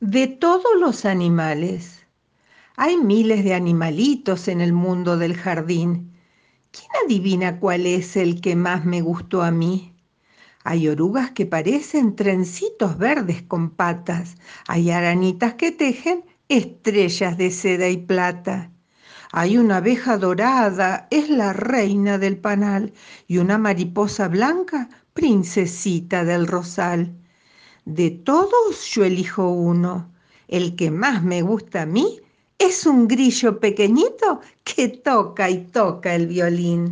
De todos los animales. Hay miles de animalitos en el mundo del jardín. ¿Quién adivina cuál es el que más me gustó a mí? Hay orugas que parecen trencitos verdes con patas. Hay aranitas que tejen estrellas de seda y plata. Hay una abeja dorada, es la reina del panal, y una mariposa blanca, princesita del rosal. De todos yo elijo uno. El que más me gusta a mí es un grillo pequeñito que toca y toca el violín.